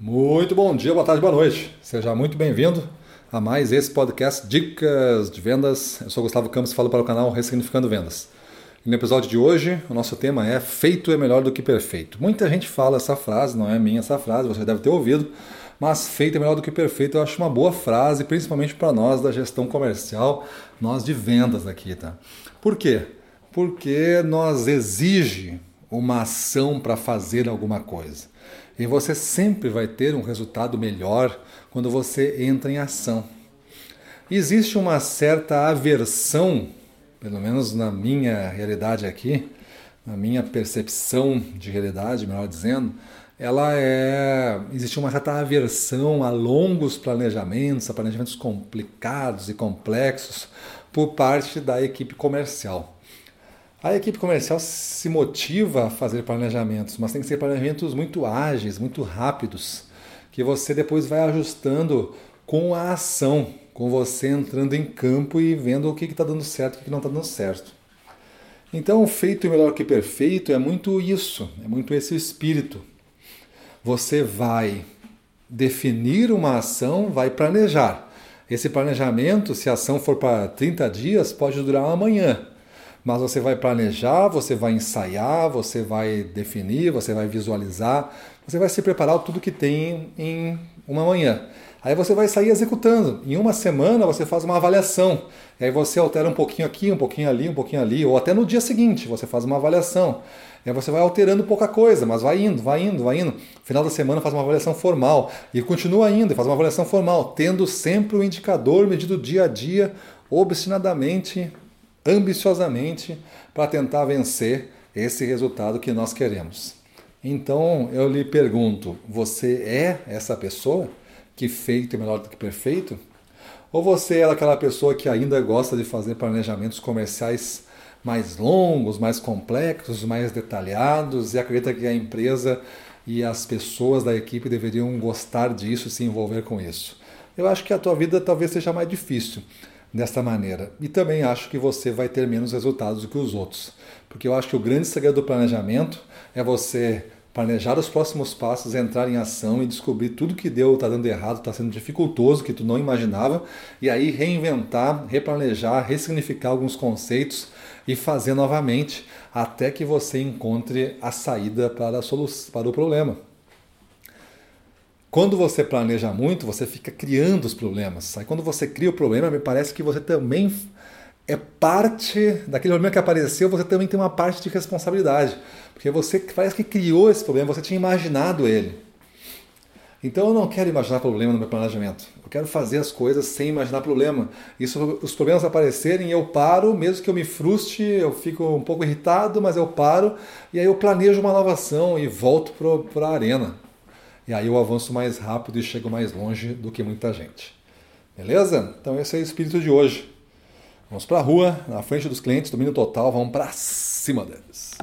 Muito bom dia, boa tarde, boa noite. Seja muito bem-vindo a mais esse podcast Dicas de Vendas. Eu sou Gustavo Campos e falo para o canal Ressignificando Vendas. E no episódio de hoje, o nosso tema é Feito é melhor do que perfeito. Muita gente fala essa frase, não é minha essa frase, você deve ter ouvido, mas feito é melhor do que perfeito eu acho uma boa frase, principalmente para nós da gestão comercial, nós de vendas aqui, tá? Por quê? Porque nós exige uma ação para fazer alguma coisa. E você sempre vai ter um resultado melhor quando você entra em ação. Existe uma certa aversão, pelo menos na minha realidade aqui, na minha percepção de realidade, melhor dizendo, ela é existe uma certa aversão a longos planejamentos, a planejamentos complicados e complexos por parte da equipe comercial. A equipe comercial se motiva a fazer planejamentos, mas tem que ser planejamentos muito ágeis, muito rápidos, que você depois vai ajustando com a ação, com você entrando em campo e vendo o que está dando certo e o que não está dando certo. Então, feito melhor que perfeito é muito isso, é muito esse espírito. Você vai definir uma ação, vai planejar. Esse planejamento, se a ação for para 30 dias, pode durar uma manhã mas você vai planejar, você vai ensaiar, você vai definir, você vai visualizar, você vai se preparar tudo que tem em uma manhã. Aí você vai sair executando. Em uma semana você faz uma avaliação. Aí você altera um pouquinho aqui, um pouquinho ali, um pouquinho ali, ou até no dia seguinte você faz uma avaliação. Aí você vai alterando pouca coisa, mas vai indo, vai indo, vai indo. Final da semana faz uma avaliação formal e continua indo, faz uma avaliação formal, tendo sempre o indicador medido dia a dia, obstinadamente ambiciosamente para tentar vencer esse resultado que nós queremos. Então eu lhe pergunto: você é essa pessoa que feito é melhor do que perfeito? Ou você é aquela pessoa que ainda gosta de fazer planejamentos comerciais mais longos, mais complexos, mais detalhados e acredita que a empresa e as pessoas da equipe deveriam gostar disso, se envolver com isso? Eu acho que a tua vida talvez seja mais difícil desta maneira. E também acho que você vai ter menos resultados do que os outros. Porque eu acho que o grande segredo do planejamento é você planejar os próximos passos, entrar em ação e descobrir tudo que deu, está dando errado, está sendo dificultoso, que tu não imaginava, e aí reinventar, replanejar, ressignificar alguns conceitos e fazer novamente até que você encontre a saída para, a para o problema. Quando você planeja muito, você fica criando os problemas. Aí quando você cria o problema, me parece que você também é parte daquele problema que apareceu, você também tem uma parte de responsabilidade. Porque você parece que criou esse problema, você tinha imaginado ele. Então eu não quero imaginar problema no meu planejamento. Eu quero fazer as coisas sem imaginar problema. Isso, os problemas aparecerem, eu paro, mesmo que eu me frustre, eu fico um pouco irritado, mas eu paro e aí eu planejo uma nova ação e volto para a arena. E aí eu avanço mais rápido e chego mais longe do que muita gente. Beleza? Então esse é o espírito de hoje. Vamos para a rua, na frente dos clientes, domínio total, vamos para cima deles.